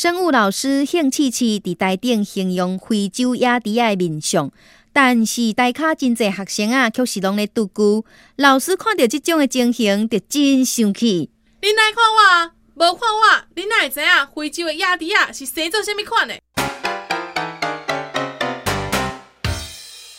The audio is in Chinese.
生物老师兴趣气伫台顶形容非洲野猪的面相，但是台下真侪学生啊，却是拢在独咕。老师看到这种的情形，就真生气。你来看我，无看我，你哪会知影非洲的野猪啊是生做虾米款的？